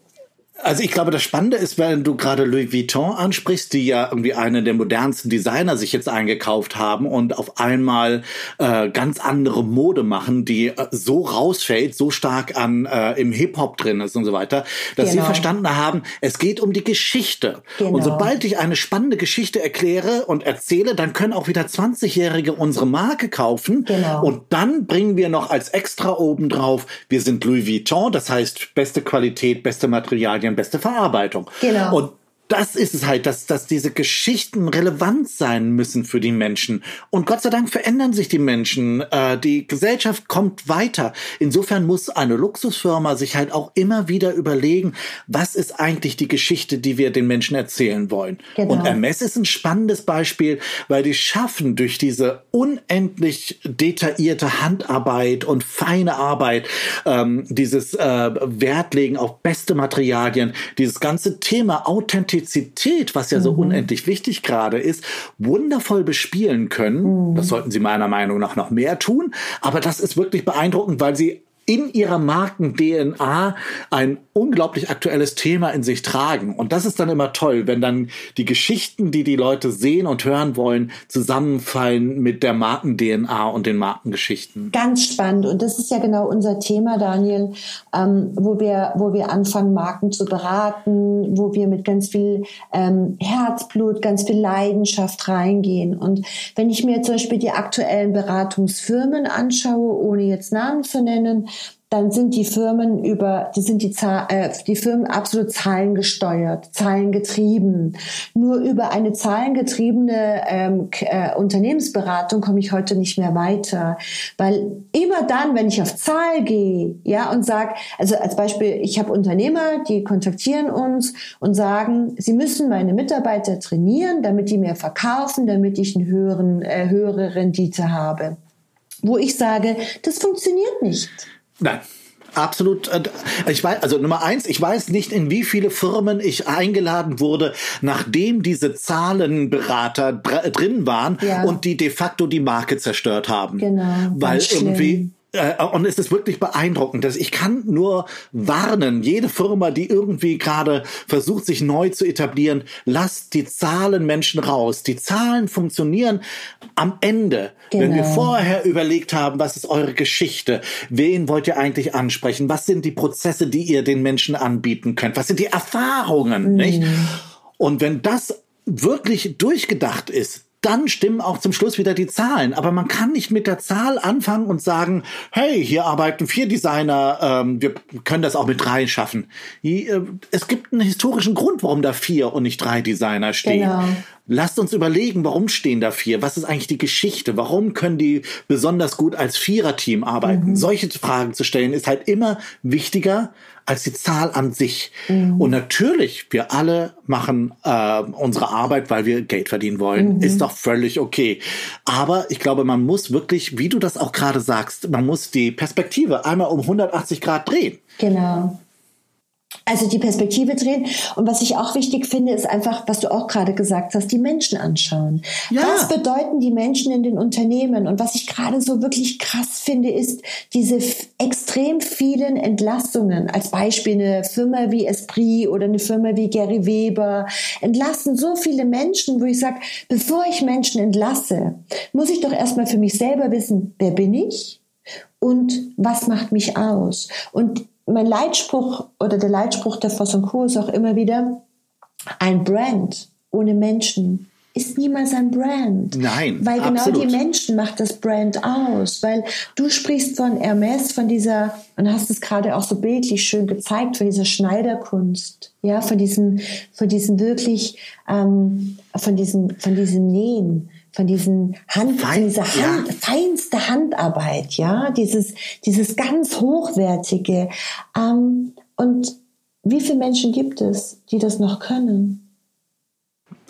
Also ich glaube, das Spannende ist, wenn du gerade Louis Vuitton ansprichst, die ja irgendwie eine der modernsten Designer sich jetzt eingekauft haben und auf einmal äh, ganz andere Mode machen, die äh, so rausfällt, so stark an äh, im Hip-Hop drin ist und so weiter, dass sie Genau. verstanden haben, es geht um die Geschichte. Genau. Und sobald ich eine spannende Geschichte erkläre und erzähle, dann können auch wieder 20-Jährige unsere Marke kaufen. Genau. Und dann bringen wir noch als extra oben drauf, wir sind Louis Vuitton, das heißt beste Qualität, beste Materialien, beste Verarbeitung. Genau. Und das ist es halt, dass, dass diese Geschichten relevant sein müssen für die Menschen. Und Gott sei Dank verändern sich die Menschen. Äh, die Gesellschaft kommt weiter. Insofern muss eine Luxusfirma sich halt auch immer wieder überlegen, was ist eigentlich die Geschichte, die wir den Menschen erzählen wollen. Genau. Und Hermes ist ein spannendes Beispiel, weil die schaffen durch diese unendlich detaillierte Handarbeit und feine Arbeit, ähm, dieses äh, Wertlegen auf beste Materialien, dieses ganze Thema Authentizität, was ja so unendlich wichtig gerade ist, wundervoll bespielen können. Das sollten sie meiner Meinung nach noch mehr tun. Aber das ist wirklich beeindruckend, weil sie in ihrer Marken-DNA ein unglaublich aktuelles Thema in sich tragen. Und das ist dann immer toll, wenn dann die Geschichten, die die Leute sehen und hören wollen, zusammenfallen mit der Marken-DNA und den Markengeschichten. Ganz spannend. Und das ist ja genau unser Thema, Daniel, ähm, wo wir, wo wir anfangen, Marken zu beraten, wo wir mit ganz viel ähm, Herzblut, ganz viel Leidenschaft reingehen. Und wenn ich mir zum Beispiel die aktuellen Beratungsfirmen anschaue, ohne jetzt Namen zu nennen, dann sind die Firmen über, die sind die, Zahl, äh, die Firmen absolut zahlengesteuert, zahlengetrieben. Nur über eine zahlengetriebene ähm, äh, Unternehmensberatung komme ich heute nicht mehr weiter, weil immer dann, wenn ich auf Zahl gehe, ja und sag, also als Beispiel, ich habe Unternehmer, die kontaktieren uns und sagen, sie müssen meine Mitarbeiter trainieren, damit die mehr verkaufen, damit ich eine höheren, äh, höhere Rendite habe. Wo ich sage, das funktioniert nicht. Nein. Absolut. äh, Ich weiß, also Nummer eins, ich weiß nicht, in wie viele Firmen ich eingeladen wurde, nachdem diese Zahlenberater dr- drin waren Ja. und die de facto die Marke zerstört haben. Genau, Weil schlimm. Äh, und es ist wirklich beeindruckend. Dass ich kann nur warnen, jede Firma, die irgendwie gerade versucht, sich neu zu etablieren, lasst die Zahlen Menschen raus. Die Zahlen funktionieren am Ende. Genau. Wenn wir genau. vorher überlegt haben, was ist eure Geschichte? Wen wollt ihr eigentlich ansprechen? Was sind die Prozesse, die ihr den Menschen anbieten könnt? Was sind die Erfahrungen, mhm. nicht? Und wenn das wirklich durchgedacht ist, dann stimmen auch zum Schluss wieder die Zahlen. Aber man kann nicht mit der Zahl anfangen und sagen, hey, hier arbeiten vier Designer, ähm, wir können das auch mit drei schaffen. Äh, es gibt einen historischen Grund, warum da vier und nicht drei Designer stehen. Genau. Lasst uns überlegen, warum stehen da vier? Was ist eigentlich die Geschichte? Warum können die besonders gut als Viererteam arbeiten? Mhm. Solche Fragen zu stellen ist halt immer wichtiger als die Zahl an sich. Mhm. Und natürlich, wir alle machen äh, unsere Arbeit, weil wir Geld verdienen wollen. Mhm. Ist doch völlig okay. Aber ich glaube, man muss wirklich, wie du das auch gerade sagst, man muss die Perspektive einmal um 180 Grad drehen. Genau. Also die Perspektive drehen. Und was ich auch wichtig finde, ist einfach, was du auch gerade gesagt hast, die Menschen anschauen. Ja. Was bedeuten die Menschen in den Unternehmen? Und was ich gerade so wirklich krass finde, ist diese extrem vielen Entlassungen. Als Beispiel eine Firma wie Esprit oder eine Firma wie Gary Weber entlassen so viele Menschen, wo ich sage, bevor ich Menschen entlasse, muss ich doch erstmal für mich selber wissen, wer bin ich? Und was macht mich aus? Und mein Leitspruch oder der Leitspruch der Voss und Co. ist auch immer wieder, ein Brand ohne Menschen ist niemals ein Brand. Nein. Weil genau absolut. die Menschen macht das Brand aus. Weil du sprichst von Hermes, von dieser, und hast es gerade auch so bildlich schön gezeigt, von dieser Schneiderkunst. Ja, von diesem, von diesem wirklich, ähm, von diesem, von diesem Nähen von diesen Hand, Fein, dieser Hand, ja. feinste Handarbeit, ja, dieses, dieses ganz hochwertige. Ähm, und wie viele Menschen gibt es, die das noch können?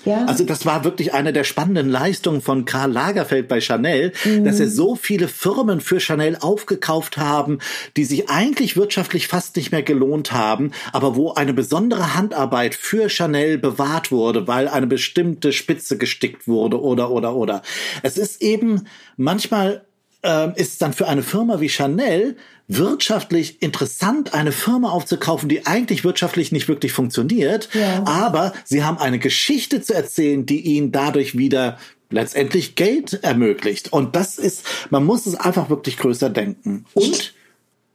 Ja. Also das war wirklich eine der spannenden Leistungen von Karl Lagerfeld bei Chanel, mhm. dass er so viele Firmen für Chanel aufgekauft haben, die sich eigentlich wirtschaftlich fast nicht mehr gelohnt haben, aber wo eine besondere Handarbeit für Chanel bewahrt wurde, weil eine bestimmte Spitze gestickt wurde oder oder oder. Es ist eben manchmal ähm, ist dann für eine Firma wie Chanel wirtschaftlich interessant, eine Firma aufzukaufen, die eigentlich wirtschaftlich nicht wirklich funktioniert, ja. aber sie haben eine Geschichte zu erzählen, die ihnen dadurch wieder letztendlich Geld ermöglicht. Und das ist, man muss es einfach wirklich größer denken. Und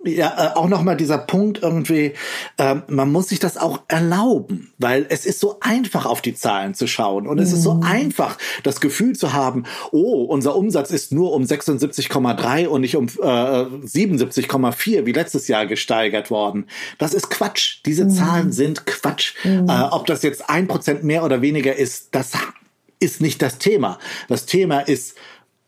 ja, äh, auch nochmal dieser Punkt irgendwie, äh, man muss sich das auch erlauben, weil es ist so einfach auf die Zahlen zu schauen und es ist so mhm. einfach, das Gefühl zu haben, oh, unser Umsatz ist nur um 76,3 und nicht um äh, 77,4 wie letztes Jahr gesteigert worden. Das ist Quatsch. Diese mhm. Zahlen sind Quatsch. Mhm. Äh, ob das jetzt ein Prozent mehr oder weniger ist, das ist nicht das Thema. Das Thema ist,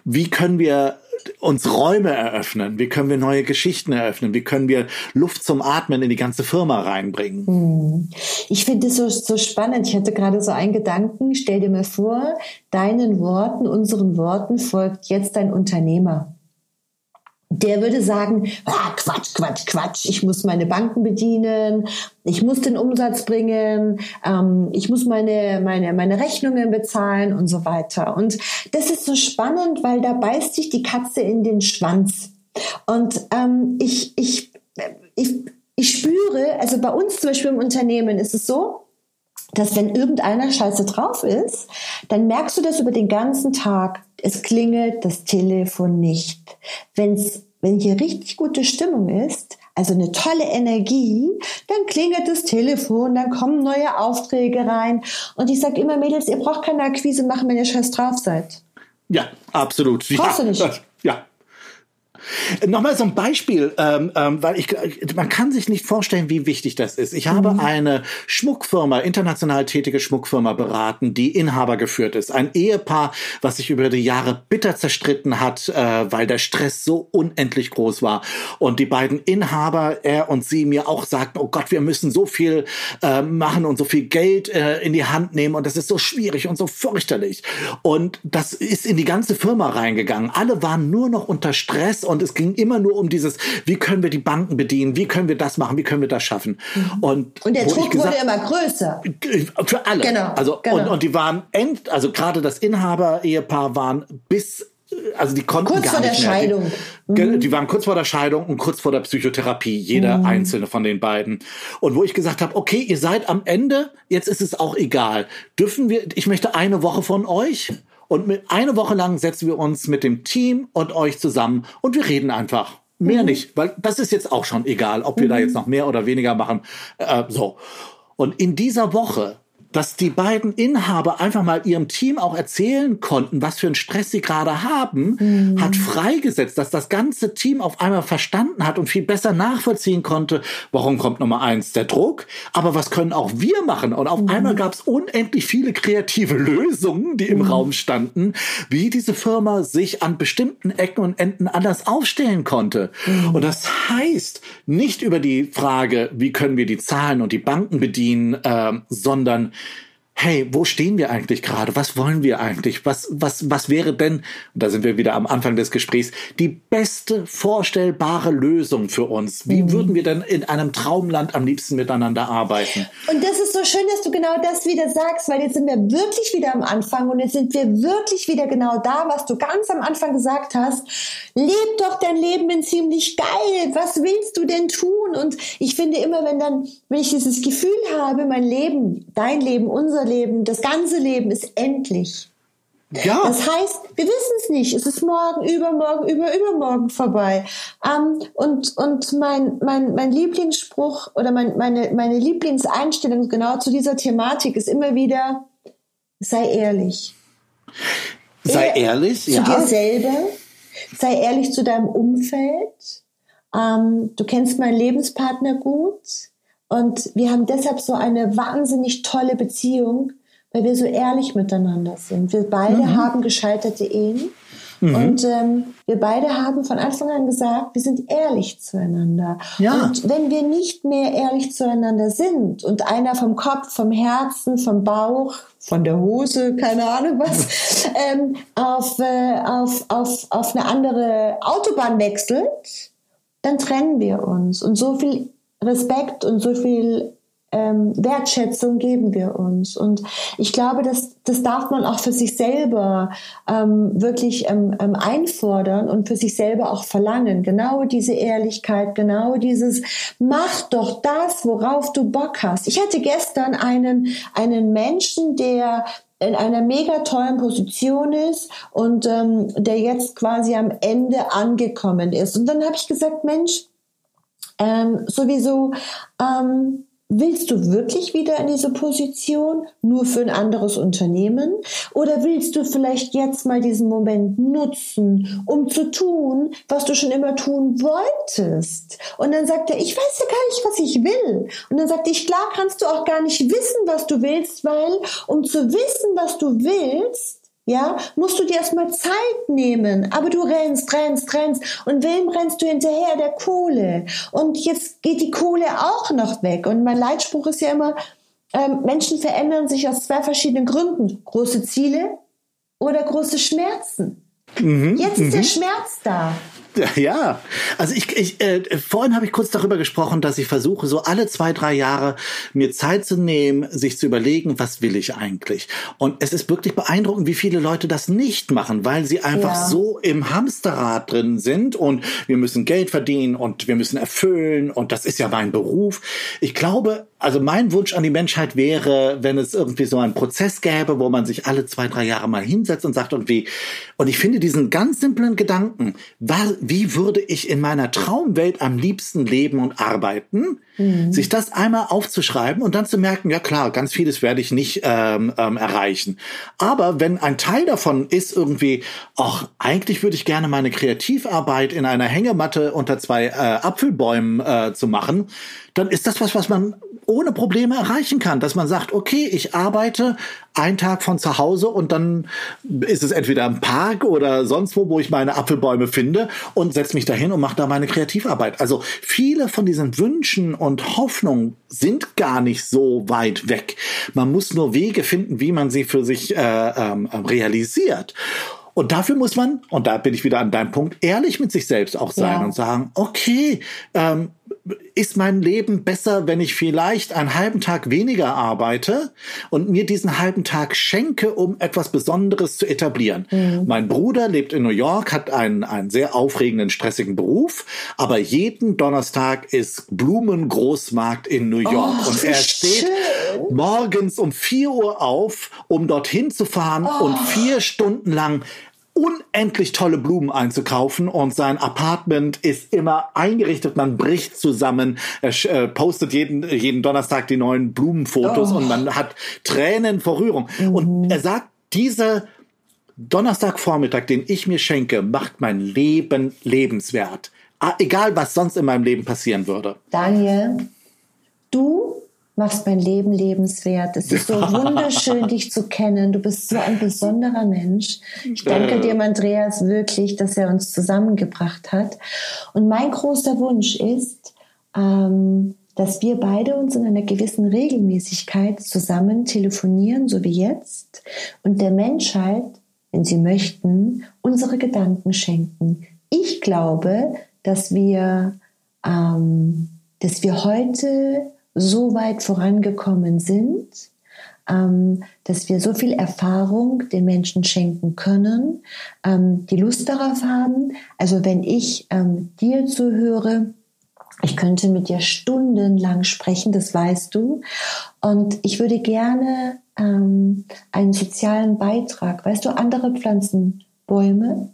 wie können wir uns Räume eröffnen? Wie können wir neue Geschichten eröffnen? Wie können wir Luft zum Atmen in die ganze Firma reinbringen? Hm. Ich finde es so, so spannend. Ich hatte gerade so einen Gedanken. Stell dir mal vor, deinen Worten, unseren Worten folgt jetzt ein Unternehmer der würde sagen, ah, Quatsch, Quatsch, Quatsch, ich muss meine Banken bedienen, ich muss den Umsatz bringen, ähm, ich muss meine, meine, meine Rechnungen bezahlen und so weiter. Und das ist so spannend, weil da beißt sich die Katze in den Schwanz. Und ähm, ich, ich, ich, ich spüre, also bei uns zum Beispiel im Unternehmen ist es so, dass wenn irgendeiner scheiße drauf ist, dann merkst du das über den ganzen Tag. Es klingelt das Telefon nicht. Wenn's, wenn hier richtig gute Stimmung ist, also eine tolle Energie, dann klingelt das Telefon, dann kommen neue Aufträge rein. Und ich sage immer, Mädels, ihr braucht keine Akquise machen, wenn ihr scheiß drauf seid. Ja, absolut. Brauchst ja, du nicht. Nochmal so ein Beispiel, ähm, ähm, weil ich, man kann sich nicht vorstellen, wie wichtig das ist. Ich habe mhm. eine Schmuckfirma, international tätige Schmuckfirma beraten, die Inhaber geführt ist. Ein Ehepaar, was sich über die Jahre bitter zerstritten hat, äh, weil der Stress so unendlich groß war. Und die beiden Inhaber, er und sie, mir auch sagten, oh Gott, wir müssen so viel äh, machen und so viel Geld äh, in die Hand nehmen und das ist so schwierig und so fürchterlich. Und das ist in die ganze Firma reingegangen. Alle waren nur noch unter Stress und es ging immer nur um dieses, wie können wir die Banken bedienen, wie können wir das machen, wie können wir das schaffen. Mhm. Und, und der Druck gesagt, wurde immer größer. Für alle. Genau. Also, genau. Und, und die waren end, also gerade das Inhaber-Ehepaar waren bis also die konnten kurz gar vor der. Scheidung. Die, mhm. die waren kurz vor der Scheidung und kurz vor der Psychotherapie, jeder mhm. einzelne von den beiden. Und wo ich gesagt habe, okay, ihr seid am Ende, jetzt ist es auch egal. Dürfen wir, ich möchte eine Woche von euch und mit, eine Woche lang setzen wir uns mit dem Team und euch zusammen und wir reden einfach. Mehr mhm. nicht, weil das ist jetzt auch schon egal, ob wir mhm. da jetzt noch mehr oder weniger machen. Äh, so. Und in dieser Woche dass die beiden Inhaber einfach mal ihrem Team auch erzählen konnten, was für einen Stress sie gerade haben, mhm. hat freigesetzt, dass das ganze Team auf einmal verstanden hat und viel besser nachvollziehen konnte, warum kommt Nummer eins der Druck, aber was können auch wir machen? Und auf mhm. einmal gab es unendlich viele kreative Lösungen, die im mhm. Raum standen, wie diese Firma sich an bestimmten Ecken und Enden anders aufstellen konnte. Mhm. Und das heißt nicht über die Frage, wie können wir die Zahlen und die Banken bedienen, äh, sondern hey, wo stehen wir eigentlich gerade? Was wollen wir eigentlich? Was, was, was wäre denn, und da sind wir wieder am Anfang des Gesprächs, die beste vorstellbare Lösung für uns? Wie mhm. würden wir denn in einem Traumland am liebsten miteinander arbeiten? Und das ist so schön, dass du genau das wieder sagst, weil jetzt sind wir wirklich wieder am Anfang und jetzt sind wir wirklich wieder genau da, was du ganz am Anfang gesagt hast. Leb doch dein Leben in ziemlich geil. Was willst du denn tun? Und ich finde immer, wenn dann, wenn ich dieses Gefühl habe, mein Leben, dein Leben, unser Leben, das ganze Leben ist endlich. Ja. Das heißt, wir wissen es nicht. Es ist morgen, übermorgen, über, übermorgen vorbei. Ähm, und und mein, mein, mein Lieblingsspruch oder mein, meine, meine Lieblingseinstellung genau zu dieser Thematik ist immer wieder, sei ehrlich. Sei ehrlich, zu ja. Zu dir selber, sei ehrlich zu deinem Umfeld. Ähm, du kennst meinen Lebenspartner gut. Und wir haben deshalb so eine wahnsinnig tolle Beziehung, weil wir so ehrlich miteinander sind. Wir beide mhm. haben gescheiterte Ehen. Mhm. Und ähm, wir beide haben von Anfang an gesagt, wir sind ehrlich zueinander. Ja. Und wenn wir nicht mehr ehrlich zueinander sind und einer vom Kopf, vom Herzen, vom Bauch, von der Hose, keine Ahnung was, (laughs) ähm, auf, äh, auf, auf, auf eine andere Autobahn wechselt, dann trennen wir uns. Und so viel Respekt und so viel ähm, Wertschätzung geben wir uns. Und ich glaube, das, das darf man auch für sich selber ähm, wirklich ähm, ähm, einfordern und für sich selber auch verlangen. Genau diese Ehrlichkeit, genau dieses, mach doch das, worauf du Bock hast. Ich hatte gestern einen, einen Menschen, der in einer mega tollen Position ist und ähm, der jetzt quasi am Ende angekommen ist. Und dann habe ich gesagt, Mensch, ähm, sowieso, ähm, Willst du wirklich wieder in diese Position nur für ein anderes Unternehmen? Oder willst du vielleicht jetzt mal diesen Moment nutzen, um zu tun, was du schon immer tun wolltest? Und dann sagt er, ich weiß ja gar nicht, was ich will. Und dann sagt ich, klar kannst du auch gar nicht wissen, was du willst, weil um zu wissen, was du willst, ja, musst du dir erstmal Zeit nehmen. Aber du rennst, rennst, rennst. Und wem rennst du hinterher? Der Kohle. Und jetzt geht die Kohle auch noch weg. Und mein Leitspruch ist ja immer, ähm, Menschen verändern sich aus zwei verschiedenen Gründen. Große Ziele oder große Schmerzen. Mhm, Jetzt ist der mhm. Schmerz da. (laughs) Ja, also ich, ich äh, vorhin habe ich kurz darüber gesprochen, dass ich versuche, so alle zwei, drei Jahre mir Zeit zu nehmen, sich zu überlegen, was will ich eigentlich. Und es ist wirklich beeindruckend, wie viele Leute das nicht machen, weil sie einfach ja. so im Hamsterrad drin sind und wir müssen Geld verdienen und wir müssen erfüllen und das ist ja mein Beruf. Ich glaube, also mein Wunsch an die Menschheit wäre, wenn es irgendwie so einen Prozess gäbe, wo man sich alle zwei, drei Jahre mal hinsetzt und sagt, und wie, und ich finde diesen ganz simplen Gedanken, wie würde ich in meiner Traumwelt am liebsten leben und arbeiten, mhm. sich das einmal aufzuschreiben und dann zu merken, ja klar, ganz vieles werde ich nicht ähm, ähm, erreichen. Aber wenn ein Teil davon ist irgendwie, ach, eigentlich würde ich gerne meine Kreativarbeit in einer Hängematte unter zwei äh, Apfelbäumen äh, zu machen, dann ist das was, was man ohne Probleme erreichen kann, dass man sagt, okay, ich arbeite einen Tag von zu Hause und dann ist es entweder im Park oder sonst wo, wo ich meine Apfelbäume finde und setze mich dahin und mache da meine Kreativarbeit. Also viele von diesen Wünschen und Hoffnungen sind gar nicht so weit weg. Man muss nur Wege finden, wie man sie für sich äh, ähm, realisiert. Und dafür muss man, und da bin ich wieder an deinem Punkt, ehrlich mit sich selbst auch sein Ja. und sagen, okay, ähm, ist mein Leben besser, wenn ich vielleicht einen halben Tag weniger arbeite und mir diesen halben Tag schenke, um etwas Besonderes zu etablieren. Mein Bruder lebt in New York, hat einen, einen sehr aufregenden, stressigen Beruf, aber jeden Donnerstag ist Blumengroßmarkt in New York Oh, und er steht schön. morgens um 4 Uhr auf, um dorthin zu fahren und vier Stunden lang unendlich tolle Blumen einzukaufen und sein Apartment ist immer eingerichtet, man bricht zusammen, er äh, postet jeden, jeden Donnerstag die neuen Blumenfotos und man hat Tränen vor Rührung. Und er sagt, dieser Donnerstagvormittag, den ich mir schenke, macht mein Leben lebenswert. Ah, Egal, was sonst in meinem Leben passieren würde. Daniel, du machst mein Leben lebenswert. Es ist so (laughs) wunderschön, dich zu kennen. Du bist so ein besonderer Mensch. Ich danke dir, Andreas, wirklich, dass er uns zusammengebracht hat. Und mein großer Wunsch ist, ähm, dass wir beide uns in einer gewissen Regelmäßigkeit zusammen telefonieren, so wie jetzt, und der Menschheit, wenn sie möchten, unsere Gedanken schenken. Ich glaube, dass wir, ähm, dass wir heute so weit vorangekommen sind, ähm, dass wir so viel Erfahrung den Menschen schenken können, ähm, die Lust darauf haben. Also wenn ich ähm, dir zuhöre, ich könnte mit dir stundenlang sprechen, das weißt du. Und ich würde gerne einen sozialen Beitrag, weißt du, andere pflanzen Bäume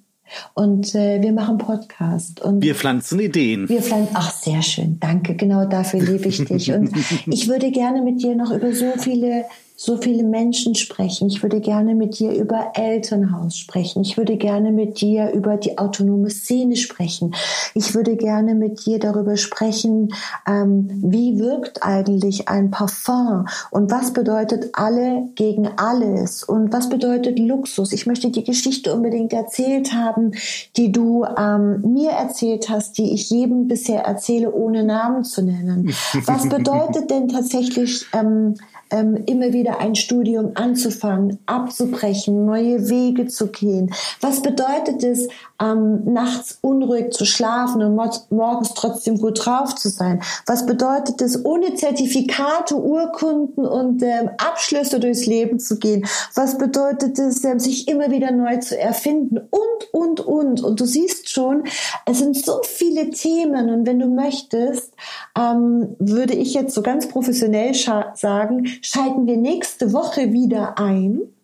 und äh, wir machen Podcast. Und Wir pflanzen Ideen. wir pflanzen, ach sehr schön, danke, genau dafür liebe ich dich. Und (laughs) ich würde gerne mit dir noch über so viele, so viele Menschen sprechen. Ich würde gerne mit dir über Elternhaus sprechen. Ich würde gerne mit dir über die autonome Szene sprechen. Ich würde gerne mit dir darüber sprechen, ähm, wie wirkt eigentlich ein Parfum und was bedeutet alle gegen alles und was bedeutet Luxus. Ich möchte die Geschichte unbedingt erzählt haben, die du ähm, mir erzählt hast, die ich jedem bisher erzähle, ohne Namen zu nennen. Was bedeutet denn tatsächlich ähm, ähm, immer wieder ein Studium anzufangen, abzubrechen, neue Wege zu gehen? Was bedeutet es, ähm, nachts unruhig zu schlafen und mor morgens trotzdem gut drauf zu sein? Was bedeutet es, ohne Zertifikate, Urkunden und ähm, Abschlüsse durchs Leben zu gehen? Was bedeutet es, ähm, sich immer wieder neu zu erfinden? Und, und, und. Und du siehst schon, es sind so viele Themen. Und wenn du möchtest, ähm, würde ich jetzt so ganz professionell sagen, schalten wir nächste Woche wieder ein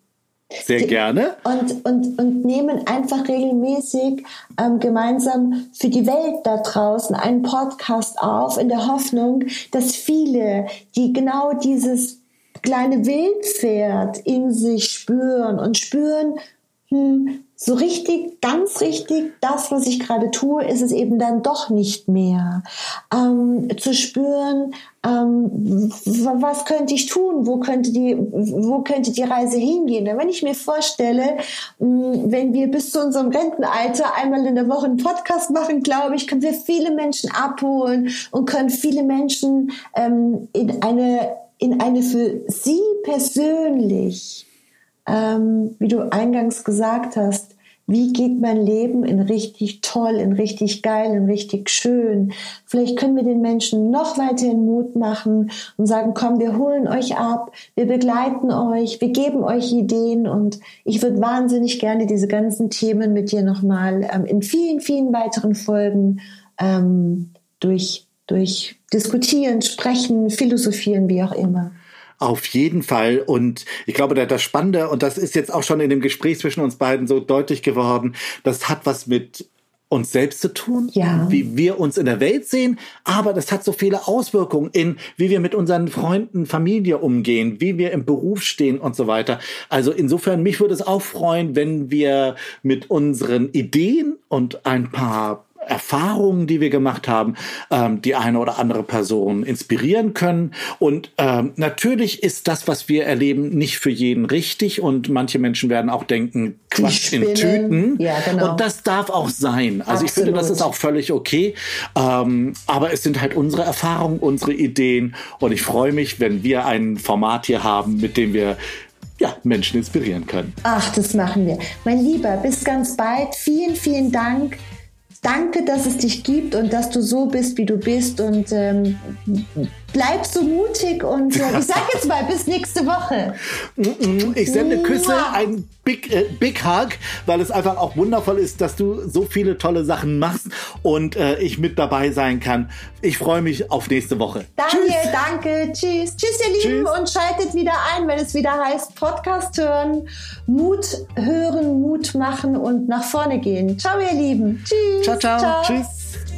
Sehr gerne. und, und, und nehmen einfach regelmäßig ähm, gemeinsam für die Welt da draußen einen Podcast auf, in der Hoffnung, dass viele, die genau dieses kleine Wildpferd in sich spüren und spüren, hm, so richtig, ganz richtig, das, was ich gerade tue, ist es eben dann doch nicht mehr. Ähm, zu spüren, ähm, was könnte ich tun? Wo könnte die, wo könnte die Reise hingehen? Wenn ich mir vorstelle, mh, wenn wir bis zu unserem Rentenalter einmal in der Woche einen Podcast machen, glaube ich, können wir viele Menschen abholen und können viele Menschen ähm, in eine, in eine für sie persönlich ähm, wie du eingangs gesagt hast, wie geht mein Leben in richtig toll, in richtig geil, in richtig schön. Vielleicht können wir den Menschen noch weiterhin Mut machen und sagen, komm, wir holen euch ab, wir begleiten euch, wir geben euch Ideen und ich würde wahnsinnig gerne diese ganzen Themen mit dir nochmal ähm, in vielen, vielen weiteren Folgen ähm, durch, durch diskutieren, sprechen, philosophieren, wie auch immer. Auf jeden Fall. Und ich glaube, da- das Spannende, und das ist jetzt auch schon in dem Gespräch zwischen uns beiden so deutlich geworden, das hat was mit uns selbst zu tun, Ja. wie wir uns in der Welt sehen, aber das hat so viele Auswirkungen in, wie wir mit unseren Freunden, Familie umgehen, wie wir im Beruf stehen und so weiter. Also insofern, mich würde es auch freuen, wenn wir mit unseren Ideen und ein paar Erfahrungen, die wir gemacht haben, ähm, die eine oder andere Person inspirieren können. Und ähm, natürlich ist das, was wir erleben, nicht für jeden richtig. Und manche Menschen werden auch denken, Quatsch in. Tüten. Ja, genau. Und das darf auch sein. Also ich finde, das Absolut. ist auch völlig okay. Ähm, aber es sind halt unsere Erfahrungen, unsere Ideen. Und ich freue mich, wenn wir ein Format hier haben, mit dem wir ja, Menschen inspirieren können. Ach, das machen wir. Mein Lieber, bis ganz bald. Vielen, vielen Dank. Danke, dass es dich gibt und dass du so bist, wie du bist. Und ähm, bleib so mutig und äh, ich sag jetzt mal bis nächste Woche. Ich sende Küsse, ein Big, äh, Big Hug, weil es einfach auch wundervoll ist, dass du so viele tolle Sachen machst und äh, ich mit dabei sein kann. Ich freue mich auf nächste Woche. Daniel, Tschüss. danke. Tschüss. Tschüss, ihr Lieben. Tschüss. Und schaltet wieder ein, wenn es wieder heißt Podcast hören, Mut hören, Mut machen und nach vorne gehen. Ciao, ihr Lieben. Tschüss. Ciao, ciao. ciao. Tschüss.